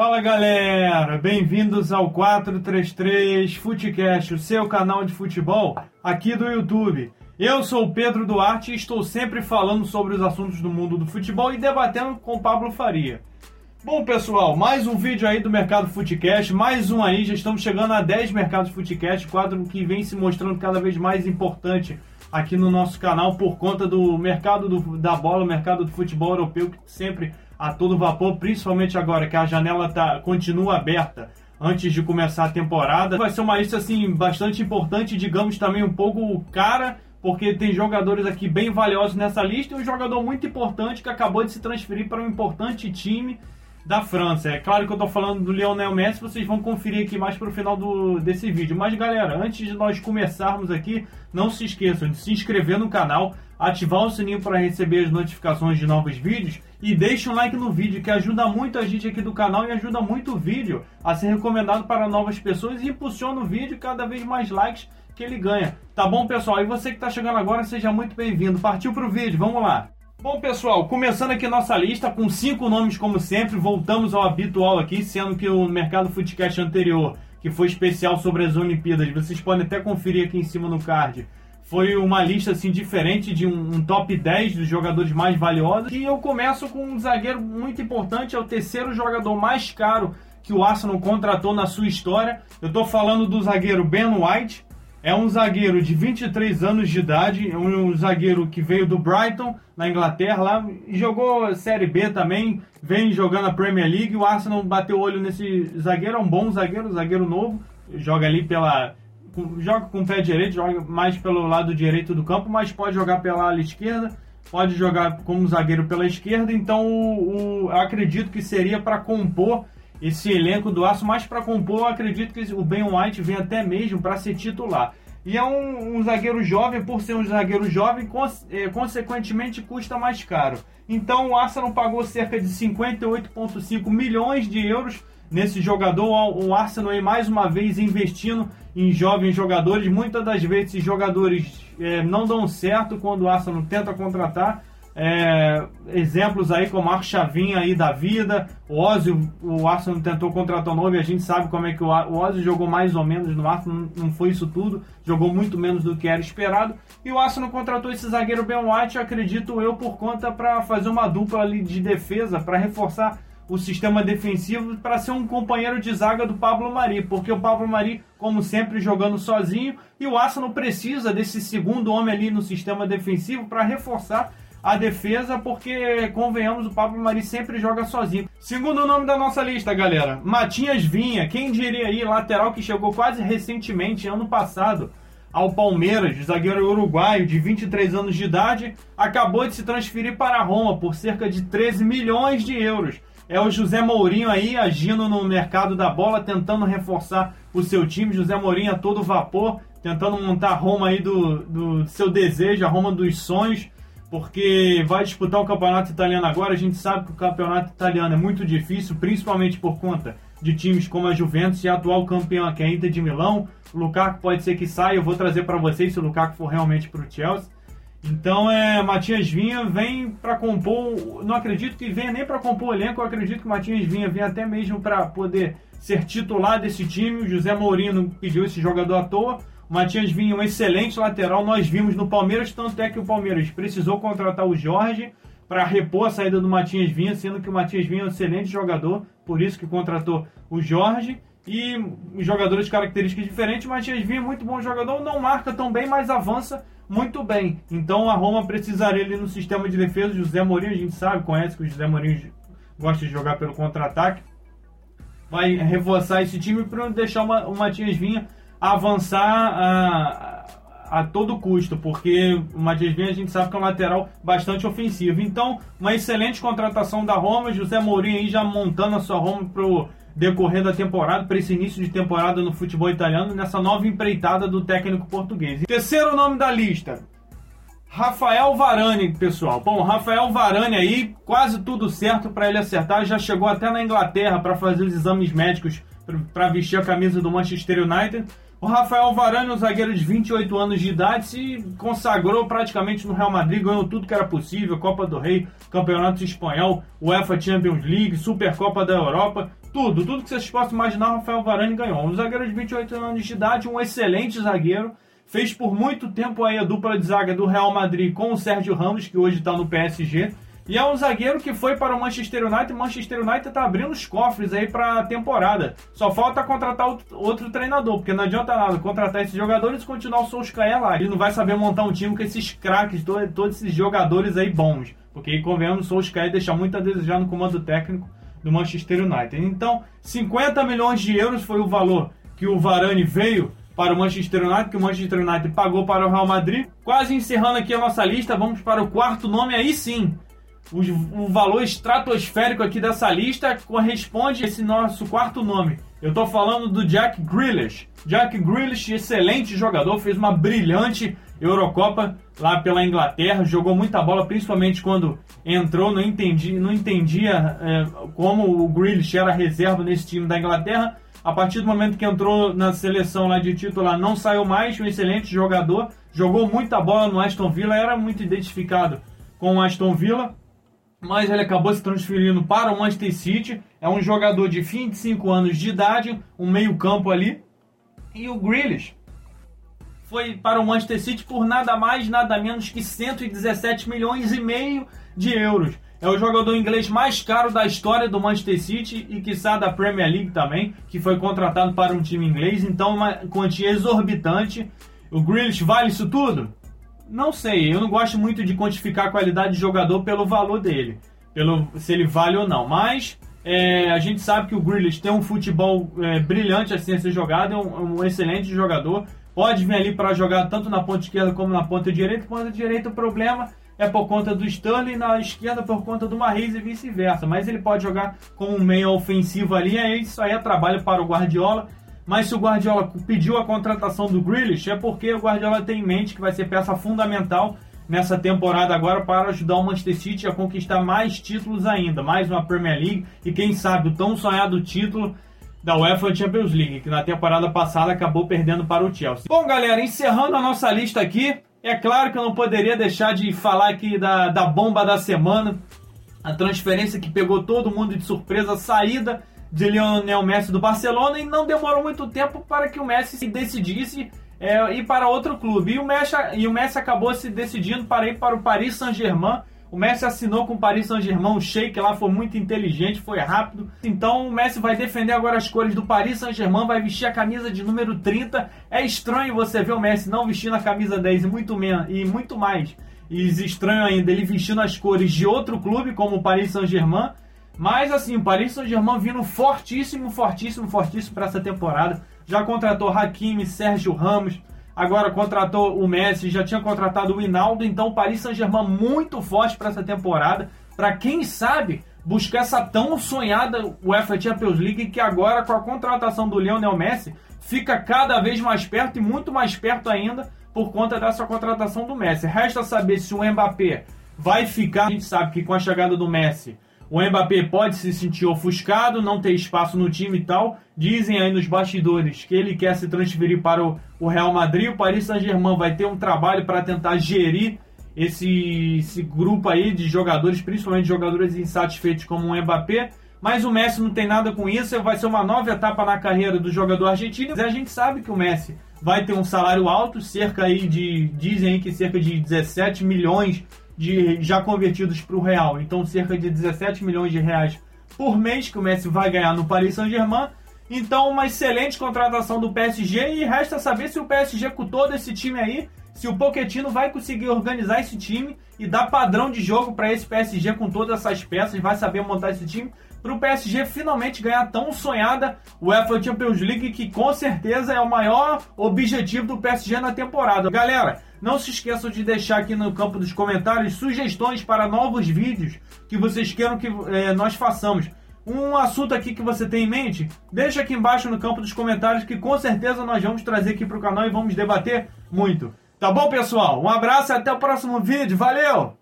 Fala galera, bem-vindos ao 433 Futecast, o seu canal de futebol aqui do YouTube. Eu sou o Pedro Duarte e estou sempre falando sobre os assuntos do mundo do futebol e debatendo com o Pablo Faria. Bom pessoal, mais um vídeo aí do Mercado Futecast, mais um aí, já estamos chegando a 10 Mercados Futecast, quadro que vem se mostrando cada vez mais importante aqui no nosso canal por conta do mercado do, da bola, o mercado do futebol europeu que sempre a todo vapor, principalmente agora que a janela tá, continua aberta antes de começar a temporada. Vai ser uma lista assim bastante importante, digamos também um pouco cara, porque tem jogadores aqui bem valiosos nessa lista e um jogador muito importante que acabou de se transferir para um importante time da França. É claro que eu estou falando do Lionel Messi, vocês vão conferir aqui mais para o final do, desse vídeo. Mas galera, antes de nós começarmos aqui, não se esqueçam de se inscrever no canal, ativar o sininho para receber as notificações de novos vídeos e deixe um like no vídeo que ajuda muito a gente aqui do canal e ajuda muito o vídeo a ser recomendado para novas pessoas e impulsiona o vídeo cada vez mais likes que ele ganha. Tá bom, pessoal? E você que está chegando agora, seja muito bem-vindo. Partiu para o vídeo, vamos lá. Bom, pessoal, começando aqui nossa lista com cinco nomes como sempre, voltamos ao habitual aqui, sendo que o Mercado Footcast anterior, que foi especial sobre as Olimpíadas, vocês podem até conferir aqui em cima no card, foi uma lista assim diferente de um, um, top 10 dos jogadores mais valiosos. E eu começo com um zagueiro muito importante, é o terceiro jogador mais caro que o Arsenal contratou na sua história. Eu estou falando do zagueiro Ben White. É um zagueiro de 23 anos de idade, é um zagueiro que veio do Brighton, na Inglaterra, lá, jogou Série B também, vem jogando a Premier League. O Arsenal bateu o olho nesse zagueiro, é um bom zagueiro, zagueiro novo, joga ali pela joga com o pé direito, joga mais pelo lado direito do campo, mas pode jogar pela ala esquerda, pode jogar como zagueiro pela esquerda. Então, o, o acredito que seria para compor esse elenco do Aço, mas para compor, acredito que o Ben White vem até mesmo para ser titular. E é um, um, zagueiro jovem, por ser um zagueiro jovem, cons é, consequentemente custa mais caro. Então o Arsenal pagou cerca de 58,5 milhões de euros nesse jogador. O Arsenal aí mais uma vez investindo em jovens jogadores. Muitas das vezes esses jogadores é, não dão certo quando o Arsenal tenta contratar. É, exemplos aí como a Chavinha aí da vida, o Ozzy, o Arsenal tentou contratar o novo e a gente sabe como é que o, o Ozzy jogou mais ou menos no Arsenal, não, não foi isso tudo, jogou muito menos do que era esperado. E o Arsenal contratou esse zagueiro Ben White, acredito eu, por conta para fazer uma dupla ali de defesa, para reforçar o sistema defensivo para ser um companheiro de zaga do Pablo Mari, porque o Pablo Mari, como sempre, jogando sozinho, e o Arsenal precisa desse segundo homem ali no sistema defensivo para reforçar a defesa, porque, convenhamos, o Pablo Mari sempre joga sozinho. Segundo nome da nossa lista, galera, Matinhas Vinha, quem diria aí, lateral que chegou quase recentemente, ano passado, ao Palmeiras, zagueiro uruguaio de 23 anos de idade, acabou de se transferir para Roma por cerca de 13 milhões de euros é o José Mourinho aí agindo no mercado da bola, tentando reforçar o seu time. José Mourinho a todo vapor, tentando montar a Roma aí do, do seu desejo, a Roma dos sonhos, porque vai disputar o campeonato italiano agora. A gente sabe que o campeonato italiano é muito difícil, principalmente por conta de times como a Juventus e a atual campeã, que é a Inter de Milão. O Lukaku pode ser que saia, eu vou trazer para vocês se o Lukaku for realmente para o Chelsea. Então, é, Matias Vinha vem para compor. Não acredito que venha nem para compor o elenco, eu acredito que Matias Vinha vem até mesmo para poder ser titular desse time. O José Mourinho pediu esse jogador à toa. O Matias Vinha, um excelente lateral, nós vimos no Palmeiras, tanto é que o Palmeiras precisou contratar o Jorge para repor a saída do Matias Vinha, sendo que o Matias Vinha é um excelente jogador, por isso que contratou o Jorge. E jogadores de características diferentes, Matias Vinha é muito bom jogador, não marca tão bem, mas avança muito bem. Então a Roma precisaria ali no sistema de defesa. José Mourinho, a gente sabe, conhece que o José Mourinho gosta de jogar pelo contra-ataque. Vai reforçar esse time para deixar uma, o Matias Vinha avançar a, a todo custo, porque o Matias Vinha a gente sabe que é um lateral bastante ofensivo. Então, uma excelente contratação da Roma, José Mourinho aí já montando a sua Roma pro decorrer da temporada, para esse início de temporada no futebol italiano, nessa nova empreitada do técnico português. Terceiro nome da lista, Rafael Varane, pessoal. Bom, Rafael Varane aí, quase tudo certo para ele acertar. Já chegou até na Inglaterra para fazer os exames médicos para vestir a camisa do Manchester United. O Rafael Varane, um zagueiro de 28 anos de idade, se consagrou praticamente no Real Madrid, ganhou tudo que era possível, Copa do Rei, Campeonato Espanhol, UEFA Champions League, Supercopa da Europa, Tudo, tudo que vocês possam imaginar, Rafael Varane ganhou. Um zagueiro de 28 anos de idade, um excelente zagueiro. Fez por muito tempo aí a dupla de zaga do Real Madrid com o Sérgio Ramos, que hoje está no PSG. E é um zagueiro que foi para o Manchester United. O Manchester United está abrindo os cofres aí para a temporada. Só falta contratar outro treinador, porque não adianta nada contratar esses jogadores e continuar o Solskjaer lá. Ele não vai saber montar um time com esses craques, todos esses jogadores aí bons. Porque, convenhamos, o Solskjaer deixa muito a desejar no comando técnico do Manchester United. Então, 50 milhões de euros foi o valor que o Varane veio para o Manchester United, que o Manchester United pagou para o Real Madrid. Quase encerrando aqui a nossa lista, vamos para o quarto nome, aí sim. O, o valor estratosférico aqui dessa lista corresponde a esse nosso quarto nome. Eu estou falando do Jack Grealish. Jack Grealish, excelente jogador, fez uma brilhante Eurocopa lá pela Inglaterra, jogou muita bola, principalmente quando entrou, não entendia, não entendia é, como o Grealish era reserva nesse time da Inglaterra. A partir do momento que entrou na seleção lá de titular, não saiu mais, um excelente jogador, jogou muita bola no Aston Villa, era muito identificado com o Aston Villa, mas ele acabou se transferindo para o Manchester City. É um jogador de 25 anos de idade, um meio-campo ali. E o Grealish foi para o Manchester City por nada mais, nada menos que 117 milhões e meio de euros. É o jogador inglês mais caro da história do Manchester City e que está da Premier League também, que foi contratado para um time inglês, então uma quantia exorbitante. O Grealish vale isso tudo? Não sei, eu não gosto muito de quantificar a qualidade de jogador pelo valor dele, pelo se ele vale ou não, mas é, a gente sabe que o Grealish tem um futebol é, brilhante assim a ser jogado, é um, um excelente jogador, pode vir ali para jogar tanto na ponta esquerda como na ponta direita. Ponta direita, o problema é por conta do Stanley, na esquerda por conta do Marreis e vice-versa. Mas ele pode jogar como um meio ofensivo ali, aí isso aí é trabalho para o Guardiola. Mas se o Guardiola pediu a contratação do Grealish, é porque o Guardiola tem em mente que vai ser peça fundamental nessa temporada agora para ajudar o Manchester City a conquistar mais títulos ainda, mais uma Premier League e quem sabe o tão sonhado título da UEFA Champions League, que na temporada passada acabou perdendo para o Chelsea. Bom, galera, encerrando a nossa lista aqui, é claro que eu não poderia deixar de falar aqui da, da bomba da semana, a transferência que pegou todo mundo de surpresa, a saída de Lionel Messi do Barcelona e não demorou muito tempo para que o Messi se decidisse é, ir para outro clube. E o, Messi, e o Messi acabou se decidindo para ir para o Paris Saint-Germain, o Messi assinou com o Paris Saint-Germain, o Sheik lá foi muito inteligente, foi rápido. Então o Messi vai defender agora as cores do Paris Saint-Germain, vai vestir a camisa de número 30. É estranho você ver o Messi não vestindo a camisa 10 e muito, menos, e muito mais. E estranho ainda ele vestindo as cores de outro clube, como o Paris Saint-Germain. Mas assim, o Paris Saint-Germain vindo fortíssimo, fortíssimo, fortíssimo para essa temporada. Já contratou Hakimi, Sérgio Ramos, agora contratou o Messi, já tinha contratado o Hinaldo, então o Paris Saint-Germain muito forte para essa temporada, para quem sabe buscar essa tão sonhada UEFA Champions League que agora com a contratação do Lionel Messi fica cada vez mais perto e muito mais perto ainda por conta dessa contratação do Messi. Resta saber se o Mbappé vai ficar, a gente sabe que com a chegada do Messi o Mbappé pode se sentir ofuscado, não ter espaço no time e tal. Dizem aí nos bastidores que ele quer se transferir para o, Real Madrid. O Paris Saint-Germain vai ter um trabalho para tentar gerir esse, esse grupo aí de jogadores, principalmente jogadores insatisfeitos como o Mbappé. Mas o Messi não tem nada com isso, vai ser uma nova etapa na carreira do jogador argentino. A gente sabe que o Messi vai ter um salário alto, cerca aí de, dizem aí que cerca de 17 milhões de já convertidos para o real, então cerca de 17 milhões de reais por mês que o Messi vai ganhar no Paris Saint-Germain. Então, uma excelente contratação do PSG e resta saber se o PSG com todo esse time aí, se o Pochettino vai conseguir organizar esse time e dar padrão de jogo para esse PSG com todas essas peças, vai saber montar esse time para o PSG finalmente ganhar tão sonhada UEFA Champions League, que com certeza é o maior objetivo do PSG na temporada. Galera, não se esqueçam de deixar aqui no campo dos comentários sugestões para novos vídeos que vocês queiram que é, nós façamos. Um assunto aqui que você tem em mente, deixa aqui embaixo no campo dos comentários que com certeza nós vamos trazer aqui para o canal e vamos debater muito. Tá bom, pessoal? Um abraço e até o próximo vídeo. Valeu!